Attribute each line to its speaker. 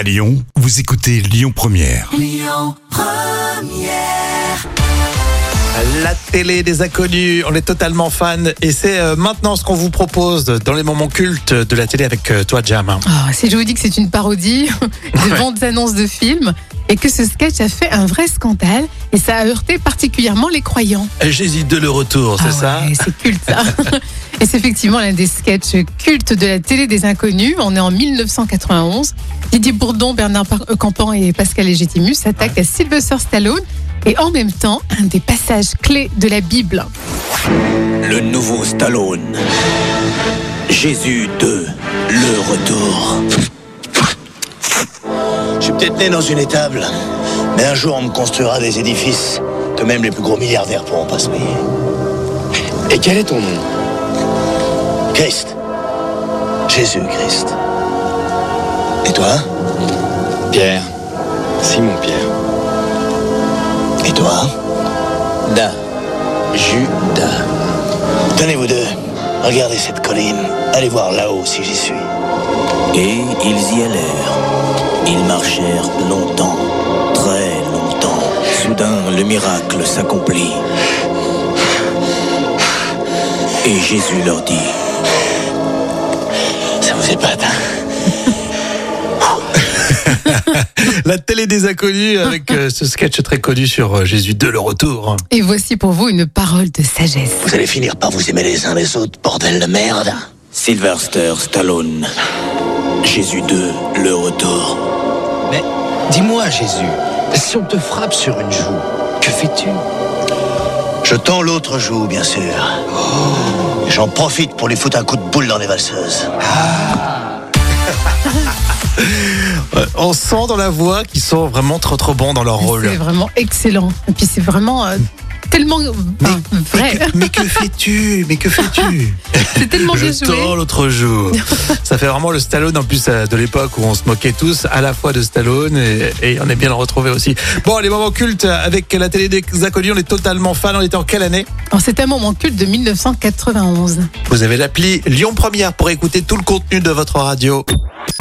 Speaker 1: À Lyon, vous écoutez Lyon Première.
Speaker 2: La télé des inconnus, on est totalement fan et c'est euh, maintenant ce qu'on vous propose dans les moments cultes de la télé avec euh, toi Jam.
Speaker 3: Ah, si je vous dis que c'est une parodie de bandes annonces de films et que ce sketch a fait un vrai scandale et ça a heurté particulièrement les croyants.
Speaker 2: J'hésite de le retour, c'est
Speaker 3: Ah
Speaker 2: ça
Speaker 3: C'est culte ça. et c'est effectivement l'un des sketchs cultes de la télé des inconnus. On est en 1991. Didier Bourdon, Bernard Par- euh, Campan et Pascal Légitimus s'attaquent à Sylvester Stallone et en même temps un des passages clés de la Bible.
Speaker 4: Le nouveau Stallone. Jésus 2, le retour.
Speaker 5: Je suis peut-être né dans une étable, mais un jour on me construira des édifices que même les plus gros milliardaires pourront pas se payer.
Speaker 6: Et quel est ton nom?
Speaker 5: Christ. Jésus-Christ. Et toi?
Speaker 6: Pierre. Simon Pierre.
Speaker 5: Et toi?
Speaker 4: Da. Judas.
Speaker 5: Tenez-vous deux. Regardez cette colline. Allez voir là-haut si j'y suis.
Speaker 4: Et ils y allèrent. Ils marchèrent longtemps, très longtemps. Soudain, le miracle s'accomplit. Et Jésus leur dit,
Speaker 2: La télé des inconnus avec euh, ce sketch très connu sur euh, Jésus 2, le retour.
Speaker 3: Et voici pour vous une parole de sagesse.
Speaker 5: Vous allez finir par vous aimer les uns les autres, bordel de merde.
Speaker 4: Sylvester Stallone. Jésus 2, le retour.
Speaker 6: Mais dis-moi, Jésus, si on te frappe sur une joue, que fais-tu?
Speaker 5: Je tends l'autre joue, bien sûr. Et J'en profite pour lui foutre un coup de boule dans les valseuses.
Speaker 2: Euh, on sent dans la voix qu'ils sont vraiment trop trop bons dans leur rôle.
Speaker 3: C'est vraiment excellent. Et puis c'est vraiment euh, tellement vrai.
Speaker 2: Mais que fais-tu? Mais que fais-tu?
Speaker 3: C'est tellement bien
Speaker 2: Je
Speaker 3: joué.
Speaker 2: l'autre jour. Ça fait vraiment le Stallone en plus euh, de l'époque où on se moquait tous à la fois de Stallone et, et on est bien le retrouver aussi. Bon, les moments cultes avec la télé des inconnus, on est totalement fan. On était en quelle année?
Speaker 3: Alors, C'est un moment culte de 1991.
Speaker 2: Vous avez l'appli Lyon Première pour écouter tout le contenu de votre radio.